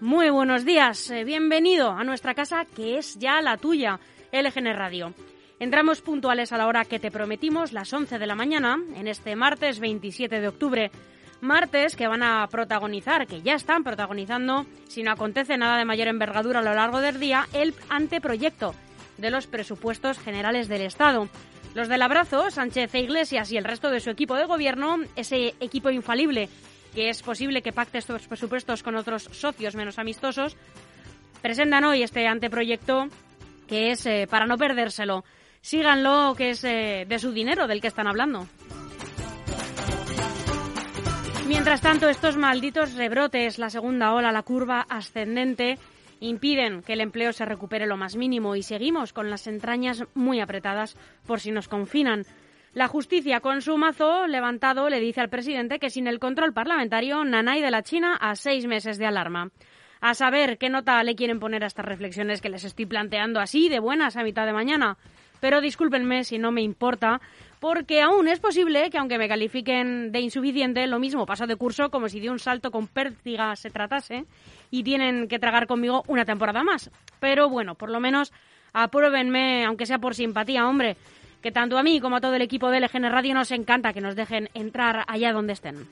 Muy buenos días, eh, bienvenido a nuestra casa que es ya la tuya, LGN Radio. Entramos puntuales a la hora que te prometimos, las 11 de la mañana, en este martes 27 de octubre. Martes que van a protagonizar, que ya están protagonizando, si no acontece nada de mayor envergadura a lo largo del día, el anteproyecto de los presupuestos generales del Estado. Los del abrazo, Sánchez e Iglesias y el resto de su equipo de gobierno, ese equipo infalible que es posible que pacte estos presupuestos con otros socios menos amistosos, presentan hoy este anteproyecto que es eh, para no perdérselo. Síganlo, que es eh, de su dinero del que están hablando. Mientras tanto, estos malditos rebrotes, la segunda ola, la curva ascendente, impiden que el empleo se recupere lo más mínimo y seguimos con las entrañas muy apretadas por si nos confinan. La justicia, con su mazo levantado, le dice al presidente que sin el control parlamentario, Nanay de la China a seis meses de alarma. A saber qué nota le quieren poner a estas reflexiones que les estoy planteando así de buenas a mitad de mañana. Pero discúlpenme si no me importa, porque aún es posible que aunque me califiquen de insuficiente, lo mismo pasa de curso como si de un salto con pértiga se tratase y tienen que tragar conmigo una temporada más. Pero bueno, por lo menos apruébenme, aunque sea por simpatía, hombre que tanto a mí como a todo el equipo de LGN Radio nos encanta que nos dejen entrar allá donde estén.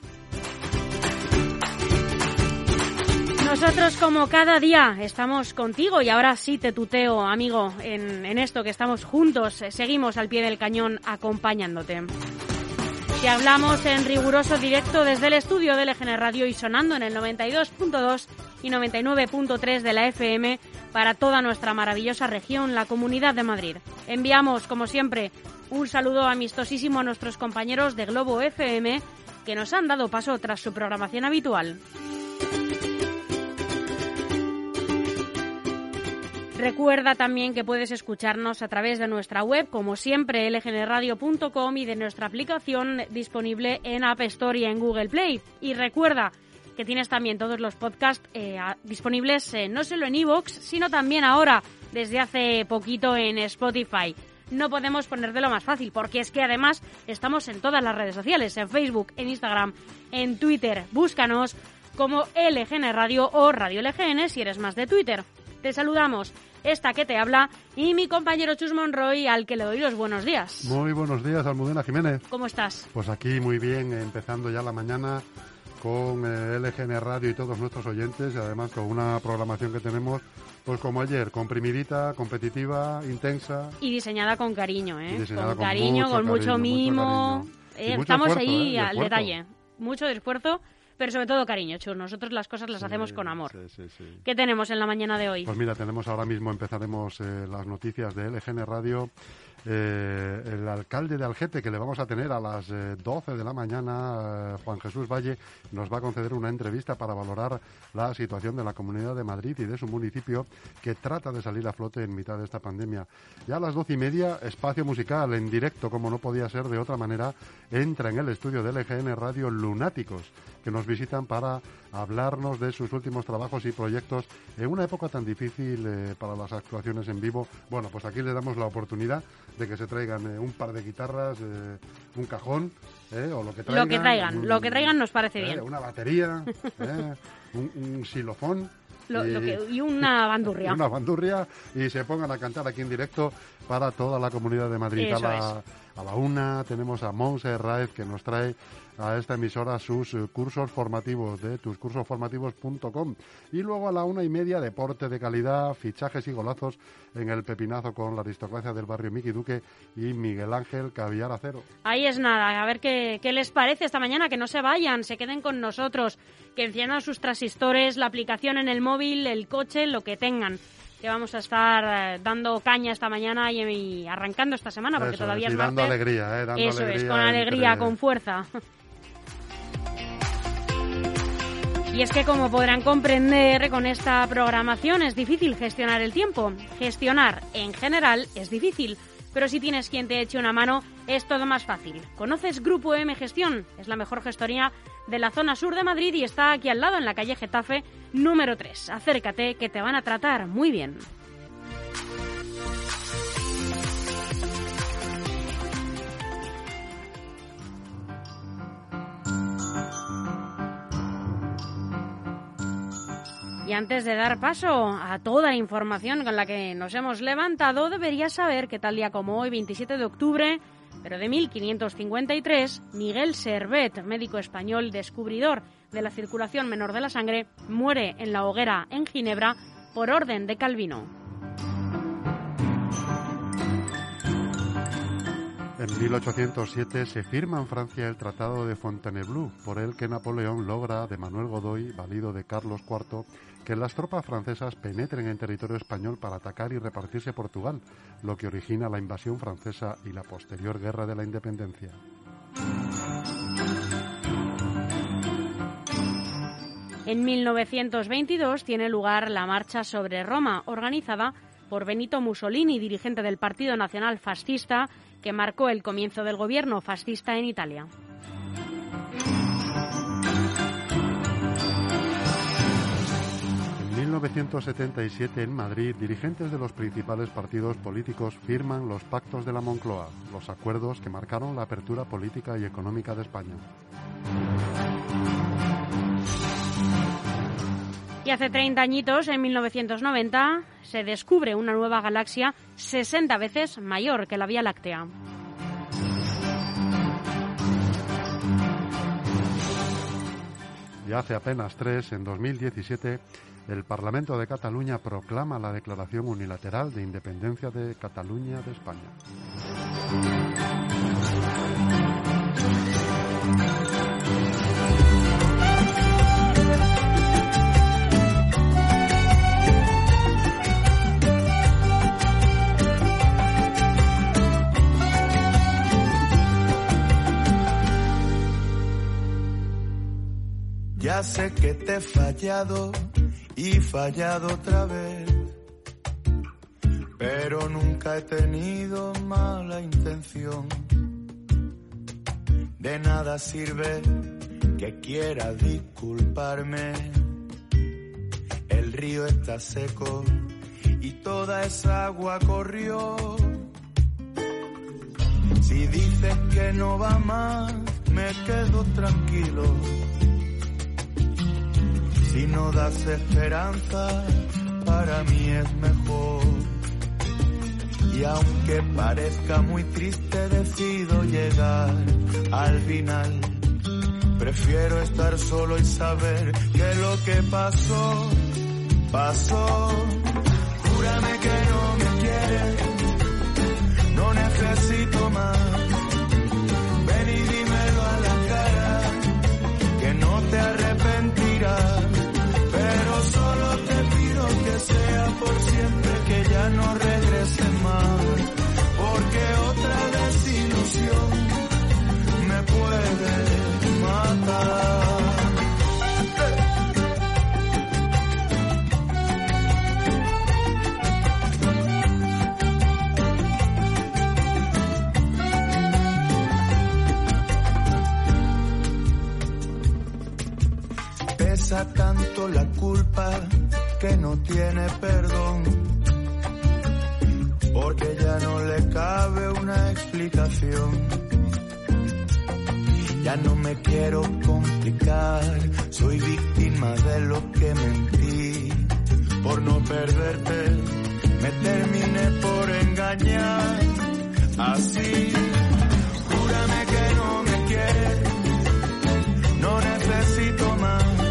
Nosotros como cada día estamos contigo y ahora sí te tuteo, amigo, en, en esto que estamos juntos, seguimos al pie del cañón acompañándote. Te hablamos en riguroso directo desde el estudio de LGN Radio y sonando en el 92.2 y 99.3 de la FM para toda nuestra maravillosa región, la Comunidad de Madrid. Enviamos, como siempre, un saludo amistosísimo a nuestros compañeros de Globo FM que nos han dado paso tras su programación habitual. Recuerda también que puedes escucharnos a través de nuestra web, como siempre, lgnradio.com y de nuestra aplicación disponible en App Store y en Google Play. Y recuerda que tienes también todos los podcasts eh, disponibles eh, no solo en iVoox, sino también ahora, desde hace poquito, en Spotify. No podemos ponértelo más fácil, porque es que además estamos en todas las redes sociales, en Facebook, en Instagram, en Twitter. Búscanos como LGN Radio o Radio LGN si eres más de Twitter. Te saludamos esta que te habla y mi compañero Chus Monroy al que le doy los buenos días. Muy buenos días, Almudena Jiménez. ¿Cómo estás? Pues aquí muy bien, empezando ya la mañana con eh, LGN Radio y todos nuestros oyentes y además con una programación que tenemos pues como ayer, comprimidita, competitiva, intensa. Y diseñada con cariño, ¿eh? con, cariño, con mucho mimo. Eh, estamos ahí ¿eh? al detalle. Mucho esfuerzo pero sobre todo cariño, Chur. Nosotros las cosas las hacemos con amor. Sí, sí, ¿Qué tenemos en la mañana de hoy? Pues mira, tenemos ahora mismo, empezaremos las noticias de LGN Radio eh, el alcalde de Algete, que le vamos a tener a las 12 eh, de la mañana, eh, Juan Jesús Valle, nos va a conceder una entrevista para valorar la situación de la Comunidad de Madrid y de su municipio, que trata de salir a flote en mitad de esta pandemia. Ya a las doce y media, espacio musical en directo, como no podía ser de otra manera, entra en el estudio de LGN Radio Lunáticos, que nos visitan para hablarnos de sus últimos trabajos y proyectos en una época tan difícil para las actuaciones en vivo. Bueno, pues aquí le damos la oportunidad de que se traigan eh, un par de guitarras, eh, un cajón, eh, o lo que traigan. Lo que traigan, lo que traigan nos parece bien. Una batería, un, un, xilofón. y, una bandurria. Una bandurria y se pongan a cantar aquí en directo para toda la comunidad de Madrid. a, la, a la una tenemos a Monse Raez que nos trae a esta emisora sus eh, cursos formativos de tuscursosformativos.com. Y luego a la una y media, deporte de calidad, fichajes y golazos en el pepinazo con la aristocracia del barrio Miki Duque y Miguel Ángel Cavillar Acero. Ahí es nada, a ver qué, qué les parece esta mañana, que no se vayan, se queden con nosotros, que enciendan sus transistores, la aplicación en el móvil, el coche, lo que tengan que vamos a estar eh, dando caña esta mañana y, arrancando esta semana, porque todavía es, dando alegría, ¿eh? Dando Eso es, con alegría, con fuerza. Y es que como podrán comprender con esta programación es difícil gestionar el tiempo. Gestionar en general es difícil, pero si tienes quien te eche una mano es todo más fácil. ¿Conoces Grupo M Gestión? Es la mejor gestoría de la zona sur de Madrid y está aquí al lado en la calle Getafe número 3. Acércate que te van a tratar muy bien. Y antes de dar paso a toda la información con la que nos hemos levantado, deberías saber que tal día como hoy, 27 de octubre, pero de 1553, Miguel Servet, médico español descubridor de la circulación menor de la sangre, muere en la hoguera en Ginebra por orden de Calvino. En 1807 se firma en Francia el Tratado de Fontainebleau, por el que Napoleón logra de Manuel Godoy, valido de Carlos IV, que las tropas francesas penetren en territorio español para atacar y repartirse Portugal, lo que origina la invasión francesa y la posterior Guerra de la Independencia. En 1922 tiene lugar la Marcha sobre Roma, organizada por Benito Mussolini, dirigente del Partido Nacional Fascista, que marcó el comienzo del gobierno fascista en Italia. En 1977 en Madrid, dirigentes de los principales partidos políticos firman los pactos de la Moncloa, los acuerdos que marcaron la apertura política y económica de España. Y hace 30 añitos, en 1990, se descubre una nueva galaxia 60 veces mayor que la Vía Láctea. Y hace apenas tres, en 2017, el Parlamento de Cataluña proclama la declaración unilateral de independencia de Cataluña de España. Sé que te he fallado y fallado otra vez, pero nunca he tenido mala intención. De nada sirve que quiera disculparme. El río está seco y toda esa agua corrió. Si dices que no va más, me quedo tranquilo si no das esperanza, para mí es mejor. Y aunque parezca muy triste, decido llegar al final. Prefiero estar solo y saber que lo que pasó, pasó. Júrame que no me quieres, no necesito más. Que ya no regrese más. Porque otra desilusión me puede matar. Pesa tanto la culpa que no tiene perdón. Porque ya no le cabe una explicación. Ya no me quiero complicar, soy víctima de lo que mentí. Por no perderte, me terminé por engañar. Así, júrame que no me quieres, no necesito más.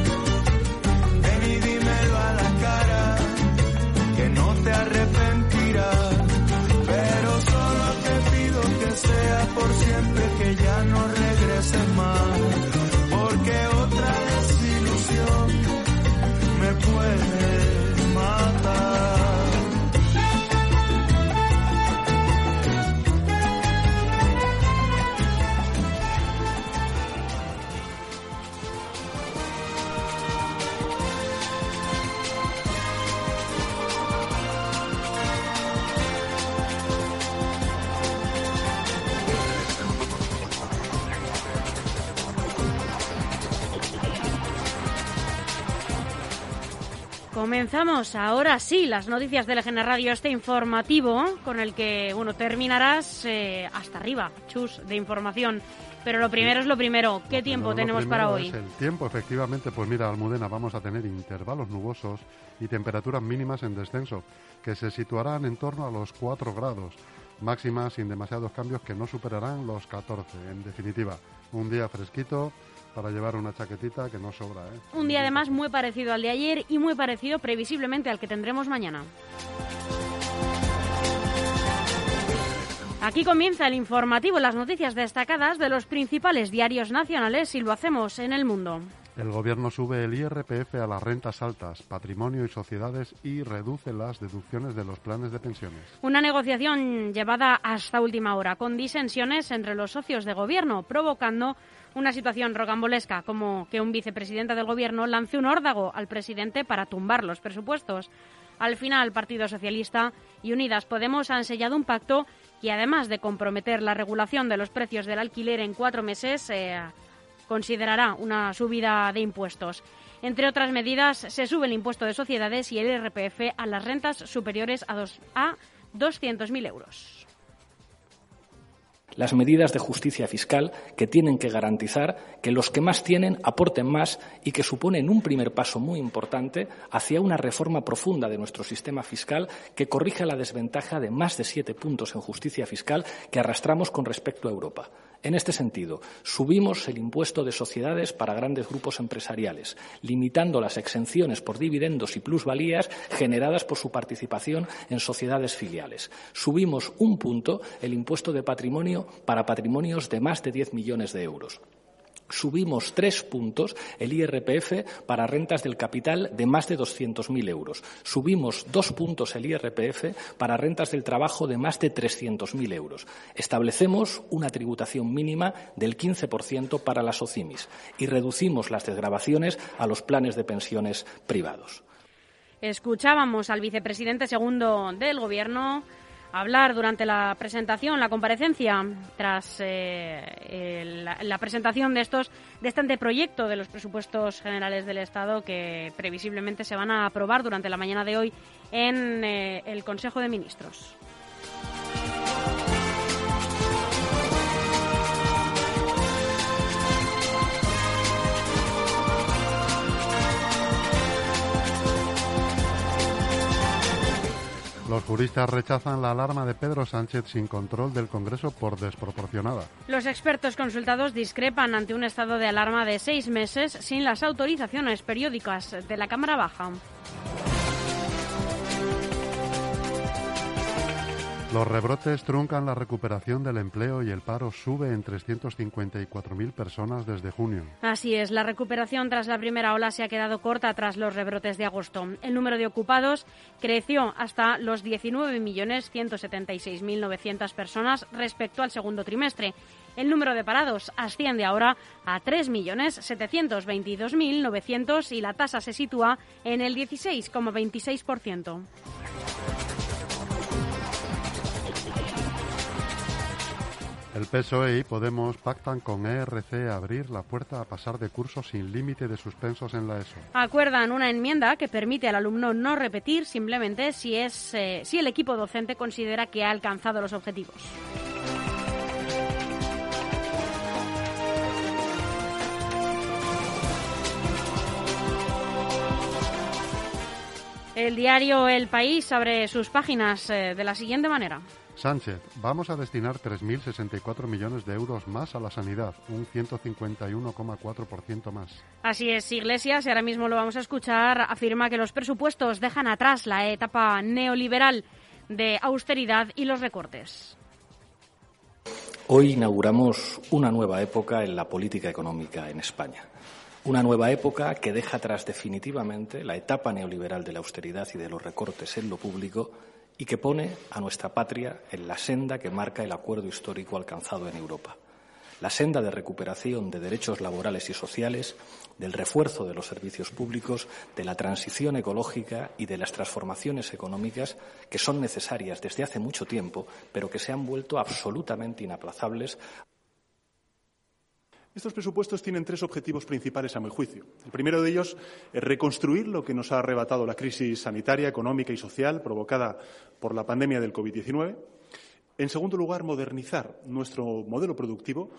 Comenzamos ahora sí las noticias de LGN Radio, este informativo con el que bueno terminarás eh, hasta arriba, chus de información. Pero lo primero es lo primero. ¿Qué tiempo tenemos para hoy? el tiempo, efectivamente. Pues mira, Almudena, vamos a tener intervalos nubosos y temperaturas mínimas en descenso, que se situarán en torno a los 4 grados. Máximas sin demasiados cambios que no superarán los 14. En definitiva, un día fresquito para llevar una chaquetita que no sobra. ¿eh? Un día además muy parecido al de ayer y muy parecido previsiblemente al que tendremos mañana. Aquí comienza el informativo, las noticias destacadas de los principales diarios nacionales y lo hacemos en el mundo. El Gobierno sube el IRPF a las rentas altas, patrimonio y sociedades y reduce las deducciones de los planes de pensiones. Una negociación llevada hasta última hora, con disensiones entre los socios de Gobierno, provocando una situación rocambolesca, como que un vicepresidente del Gobierno lance un órdago al presidente para tumbar los presupuestos. Al final, Partido Socialista y Unidas Podemos han sellado un pacto y, además de comprometer la regulación de los precios del alquiler en cuatro meses, eh, considerará una subida de impuestos. Entre otras medidas, se sube el impuesto de sociedades y el IRPF a las rentas superiores a, dos, a 200.000 euros las medidas de justicia fiscal que tienen que garantizar que los que más tienen aporten más y que suponen un primer paso muy importante hacia una reforma profunda de nuestro sistema fiscal que corrija la desventaja de más de siete puntos en justicia fiscal que arrastramos con respecto a Europa. En este sentido, subimos el impuesto de sociedades para grandes grupos empresariales, limitando las exenciones por dividendos y plusvalías generadas por su participación en sociedades filiales. Subimos un punto el impuesto de patrimonio para patrimonios de más de 10 millones de euros subimos tres puntos el IRPF para rentas del capital de más de 200.000 euros. Subimos dos puntos el IRPF para rentas del trabajo de más de 300.000 euros. Establecemos una tributación mínima del 15% para las OCIMIS y reducimos las desgravaciones a los planes de pensiones privados. Escuchábamos al vicepresidente segundo del Gobierno hablar durante la presentación, la comparecencia, tras eh, la, presentación de estos de este anteproyecto de los presupuestos generales del Estado que previsiblemente se van a aprobar durante la mañana de hoy en eh, el Consejo de Ministros. Los juristas rechazan la alarma de Pedro Sánchez sin control del Congreso por desproporcionada. Los expertos consultados discrepan ante un estado de alarma de seis meses sin las autorizaciones periódicas de la Cámara Baja. Los rebrotes truncan la recuperación del empleo y el paro sube en 354.000 personas desde junio. Así es, la recuperación tras la primera ola se ha quedado corta tras los rebrotes de agosto. El número de ocupados creció hasta los 19.176.900 personas respecto al segundo trimestre. El número de parados asciende ahora a 3.722.900 y la tasa se sitúa en el 16,26%. El PSOE y Podemos pactan con ERC abrir la puerta a pasar de cursos sin límite de suspensos en la ESO. Acuerdan una enmienda que permite al alumno no repetir simplemente si, es, eh, si el equipo docente considera que ha alcanzado los objetivos. El diario El País abre sus páginas eh, de la siguiente manera. Sánchez, vamos a destinar 3.064 millones de euros más a la sanidad, un 151,4% más. Así es, Iglesias, y ahora mismo lo vamos a escuchar, afirma que los presupuestos dejan atrás la etapa neoliberal de austeridad y los recortes. Hoy inauguramos una nueva época en la política económica en España. Una nueva época que deja atrás definitivamente la etapa neoliberal de la austeridad y de los recortes en lo público y que pone a nuestra patria en la senda que marca el acuerdo histórico alcanzado en Europa. La senda de recuperación de derechos laborales y sociales, del refuerzo de los servicios públicos, de la transición ecológica y de las transformaciones económicas que son necesarias desde hace mucho tiempo, pero que se han vuelto absolutamente inaplazables estos presupuestos tienen tres objetivos principales, a mi juicio. El primero de ellos es reconstruir lo que nos ha arrebatado la crisis sanitaria, económica y social provocada por la pandemia del COVID-19. En segundo lugar, modernizar nuestro modelo productivo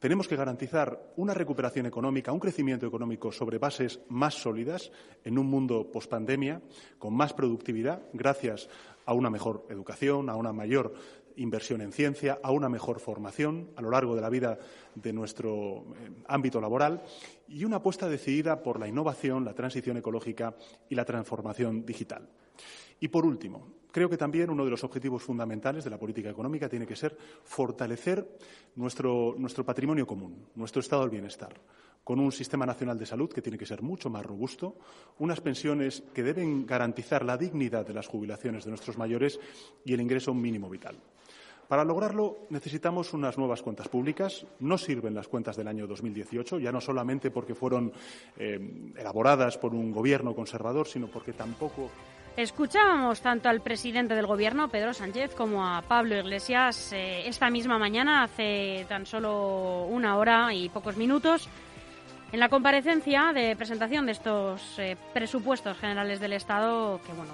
tenemos que garantizar una recuperación económica, un crecimiento económico sobre bases más sólidas en un mundo pospandemia, con más productividad, gracias a una mejor educación, a una mayor inversión en ciencia, a una mejor formación a lo largo de la vida de nuestro eh, ámbito laboral y una apuesta decidida por la innovación, la transición ecológica y la transformación digital. Y, por último, creo que también uno de los objetivos fundamentales de la política económica tiene que ser fortalecer nuestro, nuestro patrimonio común, nuestro estado del bienestar con un sistema nacional de salud que tiene que ser mucho más robusto, unas pensiones que deben garantizar la dignidad de las jubilaciones de nuestros mayores y el ingreso mínimo vital. Para lograrlo necesitamos unas nuevas cuentas públicas. No sirven las cuentas del año 2018, ya no solamente porque fueron eh, elaboradas por un gobierno conservador, sino porque tampoco. Escuchábamos tanto al presidente del Gobierno, Pedro Sánchez, como a Pablo Iglesias eh, esta misma mañana, hace tan solo una hora y pocos minutos, en la comparecencia de presentación de estos eh, presupuestos generales del Estado, que bueno,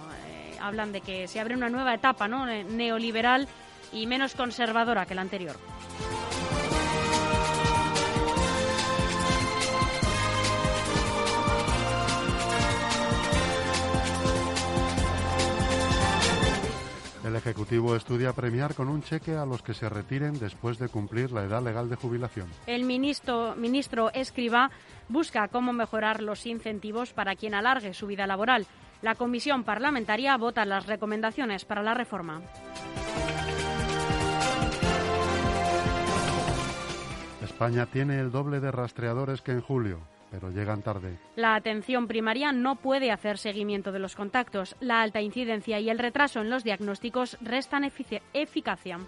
hablan de que se abre una nueva etapa ¿no? neoliberal y menos conservadora que la anterior. El Ejecutivo estudia premiar con un cheque a los que se retiren después de cumplir la edad legal de jubilación. El ministro, ministro Escriba busca cómo mejorar los incentivos para quien alargue su vida laboral. La comisión parlamentaria vota las recomendaciones para la reforma. España tiene el doble de rastreadores que en julio, pero llegan tarde. La atención primaria no puede hacer seguimiento de los contactos. La alta incidencia y el retraso en los diagnósticos restan eficacia.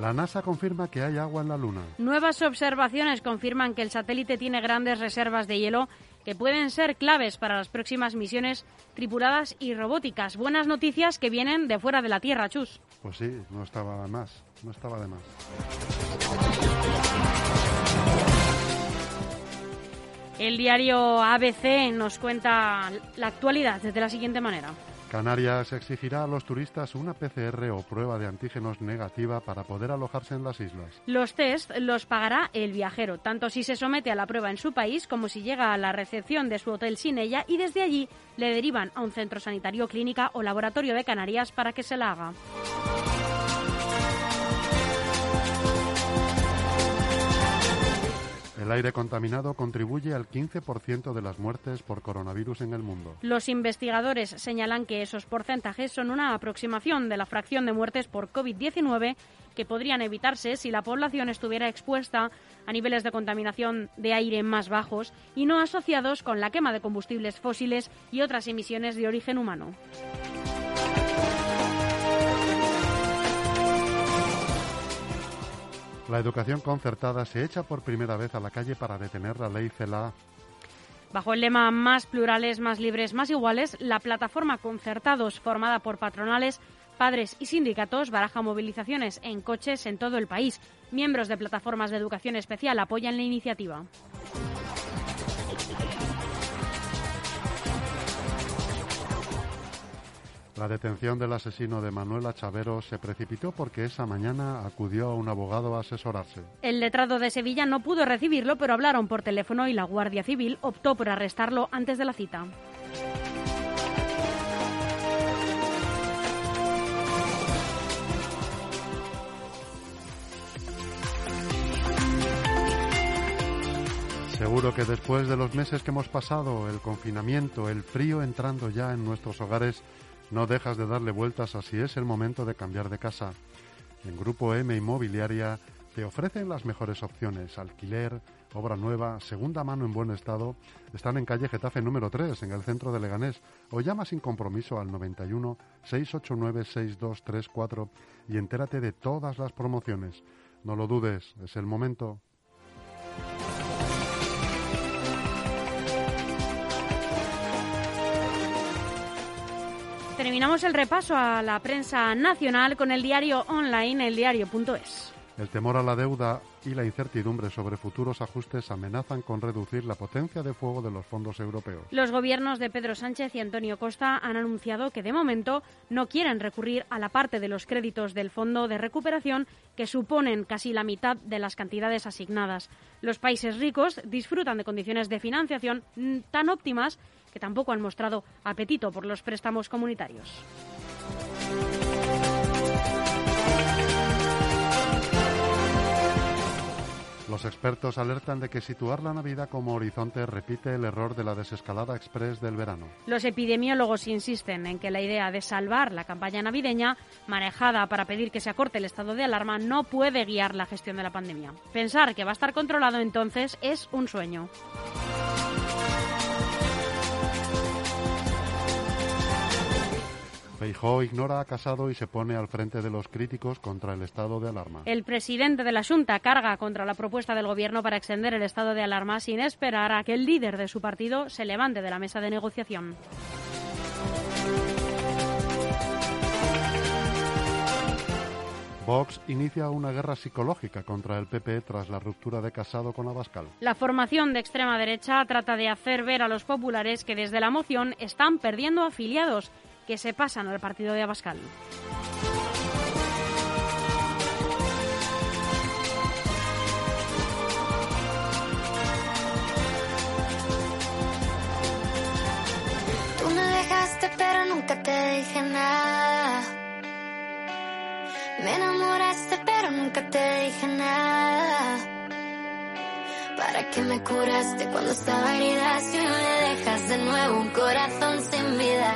La NASA confirma que hay agua en la Luna. Nuevas observaciones confirman que el satélite tiene grandes reservas de hielo que pueden ser claves para las próximas misiones tripuladas y robóticas. Buenas noticias que vienen de fuera de la Tierra, Chus. Pues sí, no estaba de más, no estaba de más. El diario ABC nos cuenta la actualidad de la siguiente manera. Canarias exigirá a los turistas una PCR o prueba de antígenos negativa para poder alojarse en las islas. Los test los pagará el viajero, tanto si se somete a la prueba en su país como si llega a la recepción de su hotel sin ella y desde allí le derivan a un centro sanitario, clínica o laboratorio de Canarias para que se la haga. El aire contaminado contribuye al 15% de las muertes por coronavirus en el mundo. Los investigadores señalan que esos porcentajes son una aproximación de la fracción de muertes por COVID-19 que podrían evitarse si la población estuviera expuesta a niveles de contaminación de aire más bajos y no asociados con la quema de combustibles fósiles y otras emisiones de origen humano. La educación concertada se echa por primera vez a la calle para detener la ley CELA. Bajo el lema Más plurales, más libres, más iguales, la plataforma Concertados, formada por patronales, padres y sindicatos, baraja movilizaciones en coches en todo el país. Miembros de plataformas de educación especial apoyan la iniciativa. La detención del asesino de Manuela Chavero se precipitó porque esa mañana acudió a un abogado a asesorarse. El letrado de Sevilla no pudo recibirlo, pero hablaron por teléfono y la Guardia Civil optó por arrestarlo antes de la cita. Seguro que después de los meses que hemos pasado, el confinamiento, el frío entrando ya en nuestros hogares, no dejas de darle vueltas a si es el momento de cambiar de casa. En Grupo M Inmobiliaria te ofrecen las mejores opciones. Alquiler, obra nueva, segunda mano en buen estado. Están en calle Getafe número 3, en el centro de Leganés. O llama sin compromiso al 91 689 6234 y entérate de todas las promociones. No lo dudes, es el momento. Terminamos el repaso a la prensa nacional con el diario online, eldiario.es. El temor a la deuda y la incertidumbre sobre futuros ajustes amenazan con reducir la potencia de fuego de los fondos europeos. Los gobiernos de Pedro Sánchez y Antonio Costa han anunciado que de momento no quieren recurrir a la parte de los créditos del Fondo de Recuperación que suponen casi la mitad de las cantidades asignadas. Los países ricos disfrutan de condiciones de financiación tan óptimas que tampoco han mostrado apetito por los préstamos comunitarios. Los expertos alertan de que situar la Navidad como horizonte repite el error de la desescalada express del verano. Los epidemiólogos insisten en que la idea de salvar la campaña navideña, manejada para pedir que se acorte el estado de alarma, no puede guiar la gestión de la pandemia. Pensar que va a estar controlado entonces es un sueño. Feijó ignora a Casado y se pone al frente de los críticos contra el estado de alarma. El presidente de la Junta carga contra la propuesta del Gobierno para extender el estado de alarma sin esperar a que el líder de su partido se levante de la mesa de negociación. Vox inicia una guerra psicológica contra el PP tras la ruptura de Casado con Abascal. La formación de extrema derecha trata de hacer ver a los populares que desde la moción están perdiendo afiliados que se pasan al partido de Abascal. Tú me dejaste pero nunca te dije nada. Me enamoraste pero nunca te dije nada. ¿Para qué me curaste cuando estaba herida si me dejas de nuevo un corazón sin vida?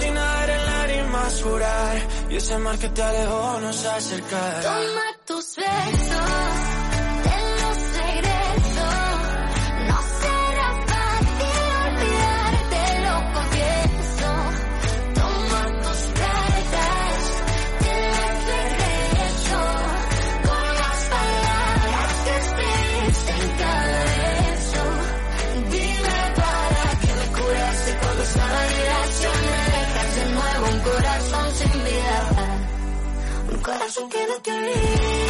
era en lágrimas jurar. Y ese mar que te alejó nos acercará. Toma tus besos, corazón que no te olvide.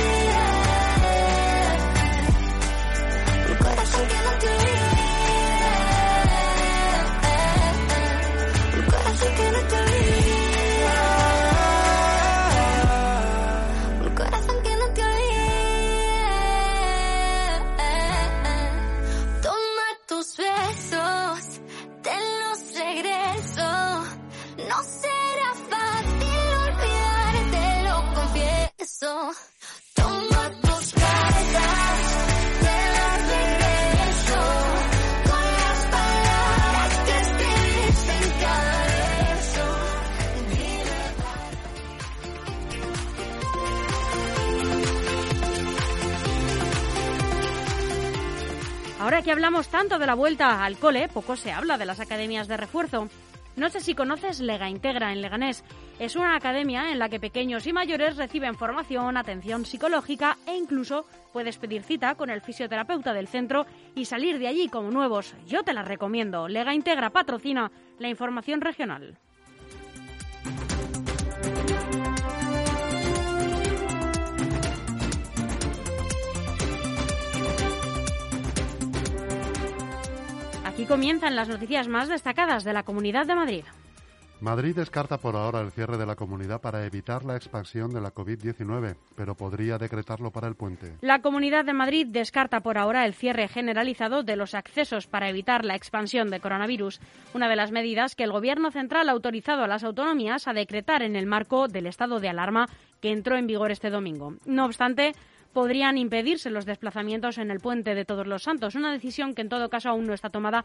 Ahora que hablamos tanto de la vuelta al cole, poco se habla de las academias de refuerzo. No sé si conoces Lega Integra en Leganés. Es una academia en la que pequeños y mayores reciben formación, atención psicológica e incluso puedes pedir cita con el fisioterapeuta del centro y salir de allí como nuevos. Yo te la recomiendo. Lega Integra patrocina la información regional. Aquí comienzan las noticias más destacadas de la Comunidad de Madrid. Madrid descarta por ahora el cierre de la comunidad para evitar la expansión de la COVID-19, pero podría decretarlo para el puente. La Comunidad de Madrid descarta por ahora el cierre generalizado de los accesos para evitar la expansión de coronavirus, una de las medidas que el Gobierno central ha autorizado a las autonomías a decretar en el marco del estado de alarma que entró en vigor este domingo. No obstante, podrían impedirse los desplazamientos en el puente de Todos los Santos, una decisión que en todo caso aún no está tomada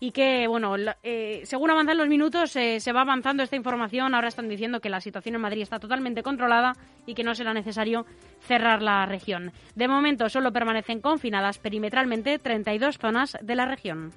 y que, bueno, eh, según avanzan los minutos, eh, se va avanzando esta información. Ahora están diciendo que la situación en Madrid está totalmente controlada y que no será necesario cerrar la región. De momento, solo permanecen confinadas perimetralmente 32 zonas de la región.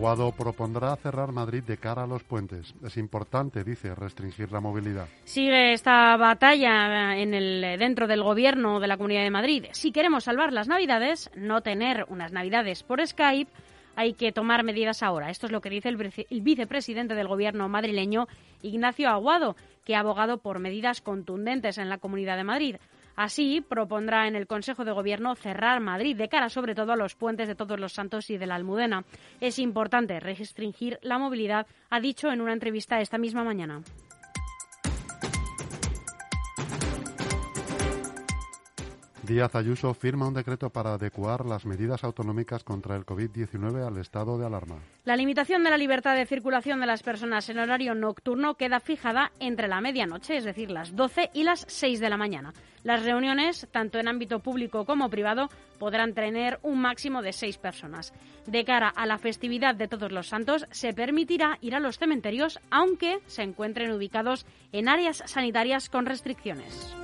Aguado propondrá cerrar Madrid de cara a los puentes. Es importante, dice, restringir la movilidad. Sigue esta batalla en el, dentro del gobierno de la Comunidad de Madrid. Si queremos salvar las Navidades, no tener unas Navidades por Skype, hay que tomar medidas ahora. Esto es lo que dice el, el vicepresidente del gobierno madrileño, Ignacio Aguado, que ha abogado por medidas contundentes en la Comunidad de Madrid. Así, propondrá en el Consejo de Gobierno cerrar Madrid de cara sobre todo a los puentes de Todos los Santos y de la Almudena. Es importante restringir la movilidad, ha dicho en una entrevista esta misma mañana. Díaz Ayuso firma un decreto para adecuar las medidas autonómicas contra el COVID-19 al estado de alarma. La limitación de la libertad de circulación de las personas en horario nocturno queda fijada entre la medianoche, es decir, las 12 y las 6 de la mañana. Las reuniones, tanto en ámbito público como privado, podrán tener un máximo de seis personas. De cara a la festividad de Todos los Santos, se permitirá ir a los cementerios, aunque se encuentren ubicados en áreas sanitarias con restricciones.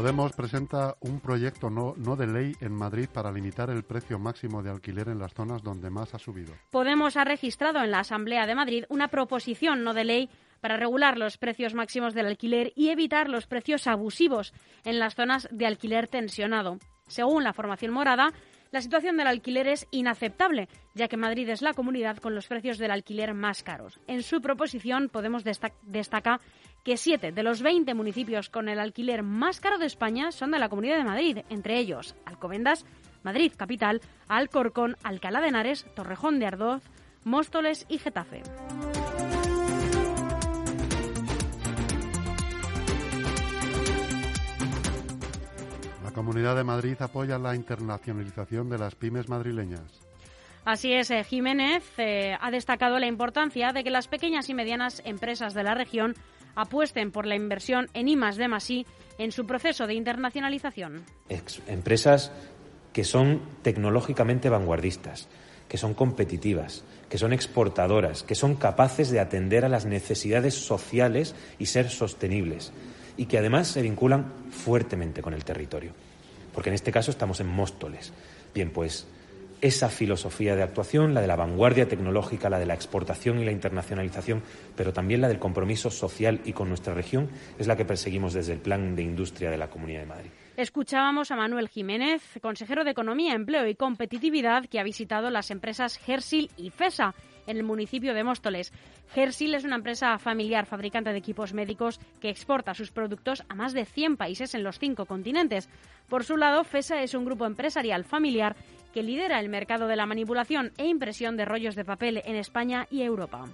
Podemos presenta un proyecto no, no, de ley en Madrid para limitar el precio máximo de alquiler en las zonas donde más ha subido. Podemos ha registrado en la Asamblea de Madrid una proposición no de ley para regular los precios máximos del alquiler y evitar los precios abusivos en las zonas de alquiler tensionado. Según la formación morada, la situación del alquiler es inaceptable, ya que Madrid es la comunidad con los precios del alquiler más caros. En su proposición podemos destacar que siete de los 20 municipios con el alquiler más caro de España son de la Comunidad de Madrid, entre ellos Alcobendas, Madrid Capital, Alcorcón, Alcalá de Henares, Torrejón de Ardoz, Móstoles y Getafe. La Comunidad de Madrid apoya la internacionalización de las pymes madrileñas. Así es, eh, Jiménez eh, ha destacado la importancia de que las pequeñas y medianas empresas de la región apuesten por la inversión en I D en su proceso de internacionalización. empresas que son tecnológicamente vanguardistas, que son competitivas, que son exportadoras, que son capaces de atender a las necesidades sociales y ser sostenibles y que además se vinculan fuertemente con el territorio. Porque en este caso estamos en Móstoles. Bien, pues esa filosofía de actuación, la de la vanguardia tecnológica, la de la exportación y la internacionalización, pero también la del compromiso social y con nuestra región, es la que perseguimos desde el Plan de Industria de la Comunidad de Madrid. Escuchábamos a Manuel Jiménez, consejero de Economía, Empleo y Competitividad, que ha visitado las empresas Hersil y FESA en el municipio de Móstoles. Hersil es una empresa familiar fabricante de equipos médicos que exporta sus productos a más de 100 países en los cinco continentes. Por su lado, FESA es un grupo empresarial familiar que lidera el mercado de la manipulación e impresión de rollos de papel en España y Europa.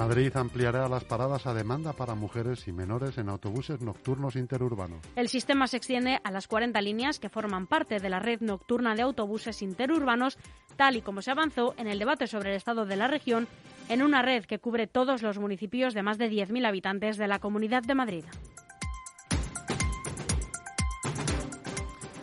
Madrid ampliará las paradas a demanda para mujeres y menores en autobuses nocturnos interurbanos. El sistema se extiende a las 40 líneas que forman parte de la red nocturna de autobuses interurbanos, tal y como se avanzó en el debate sobre el estado de la región, en una red que cubre todos los municipios de más de 10.000 habitantes de la Comunidad de Madrid.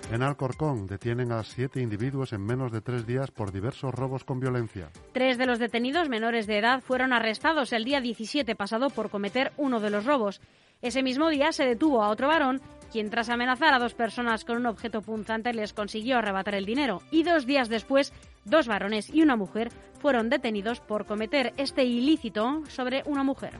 En Alcorcón detienen a siete individuos en menos de tres días por diversos robos con violencia. Tres de los detenidos menores de edad fueron arrestados el día 17 pasado por cometer uno de los robos. Ese mismo día se detuvo a otro varón, quien tras amenazar a dos personas con un objeto punzante les consiguió arrebatar el dinero. Y dos días después, dos varones y una mujer fueron detenidos por cometer este ilícito sobre una mujer.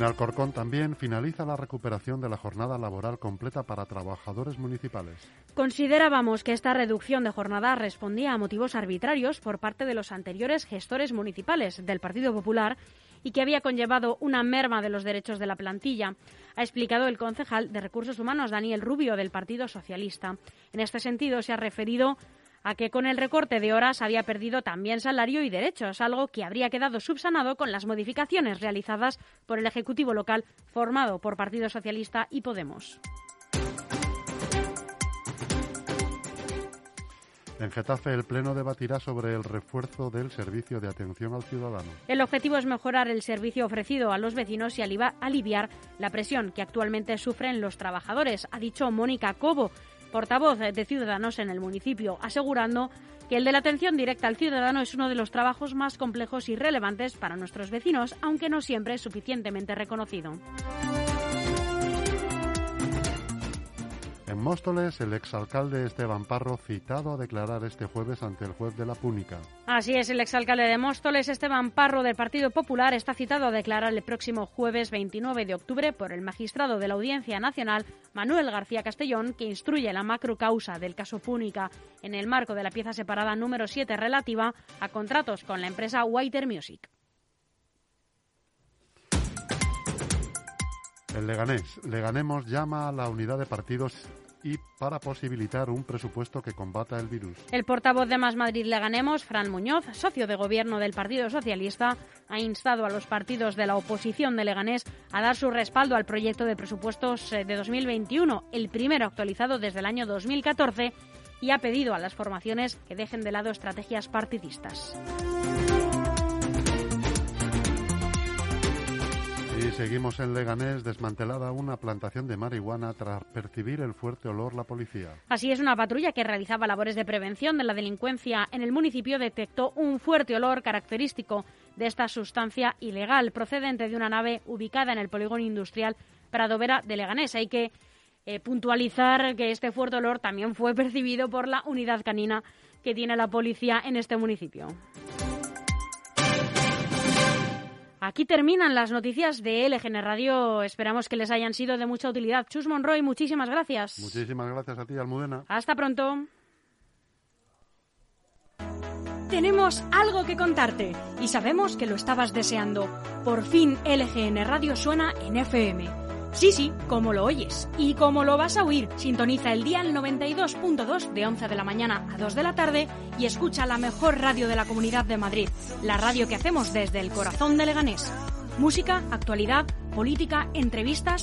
En Alcorcón también finaliza la recuperación de la jornada laboral completa para trabajadores municipales. Considerábamos que esta reducción de jornada respondía a motivos arbitrarios por parte de los anteriores gestores municipales del Partido Popular y que había conllevado una merma de los derechos de la plantilla, ha explicado el concejal de Recursos Humanos Daniel Rubio del Partido Socialista. En este sentido, se ha referido a que con el recorte de horas había perdido también salario y derechos, algo que habría quedado subsanado con las modificaciones realizadas por el Ejecutivo local formado por Partido Socialista y Podemos. En Getafe, el Pleno debatirá sobre el refuerzo del servicio de atención al ciudadano. El objetivo es mejorar el servicio ofrecido a los vecinos y aliviar la presión que actualmente sufren los trabajadores, ha dicho Mónica Cobo, portavoz de Ciudadanos en el municipio, asegurando que el de la atención directa al ciudadano es uno de los trabajos más complejos y relevantes para nuestros vecinos, aunque no siempre es suficientemente reconocido. En Móstoles, el exalcalde Esteban Parro citado a declarar este jueves ante el juez de la Púnica. Así es, el exalcalde de Móstoles, Esteban Parro, del Partido Popular, está citado a declarar el próximo jueves 29 de octubre por el magistrado de la Audiencia Nacional, Manuel García Castellón, que instruye la macrocausa del caso Púnica en el marco de la pieza separada número 7 relativa a contratos con la empresa Whiter Music. El Leganés. Leganemos llama a la unidad de partidos y para posibilitar un presupuesto que combata el virus. El portavoz de Más Madrid Leganemos, Fran Muñoz, socio de gobierno del Partido Socialista, ha instado a los partidos de la oposición de Leganés a dar su respaldo al proyecto de presupuestos eh, de 2021, el primero actualizado desde el año 2014, y ha pedido a las formaciones que dejen de lado estrategias partidistas. Y seguimos en Leganés, desmantelada una plantación de marihuana tras percibir el fuerte olor la policía. Así es, una patrulla que realizaba labores de prevención de la delincuencia en el municipio detectó un fuerte olor característico de esta sustancia ilegal procedente de una nave ubicada en el polígono industrial Pradovera de Leganés. Hay que eh, puntualizar que este fuerte olor también fue percibido por la unidad canina que tiene la policía en este municipio. Aquí terminan las noticias de LGN Radio. Esperamos que les hayan sido de mucha utilidad. Chus Monroy, muchísimas gracias. Muchísimas gracias a ti, Almudena. Hasta pronto. Tenemos algo que contarte y sabemos que lo estabas deseando. Por fin LGN Radio suena en FM. Sí, sí, como lo oyes. Y como lo vas a oír, sintoniza el día 92.2 de 11 de la mañana a 2 de la tarde y escucha la mejor radio de la Comunidad de Madrid, la radio que hacemos desde el corazón de Leganés. Música, actualidad, política, entrevistas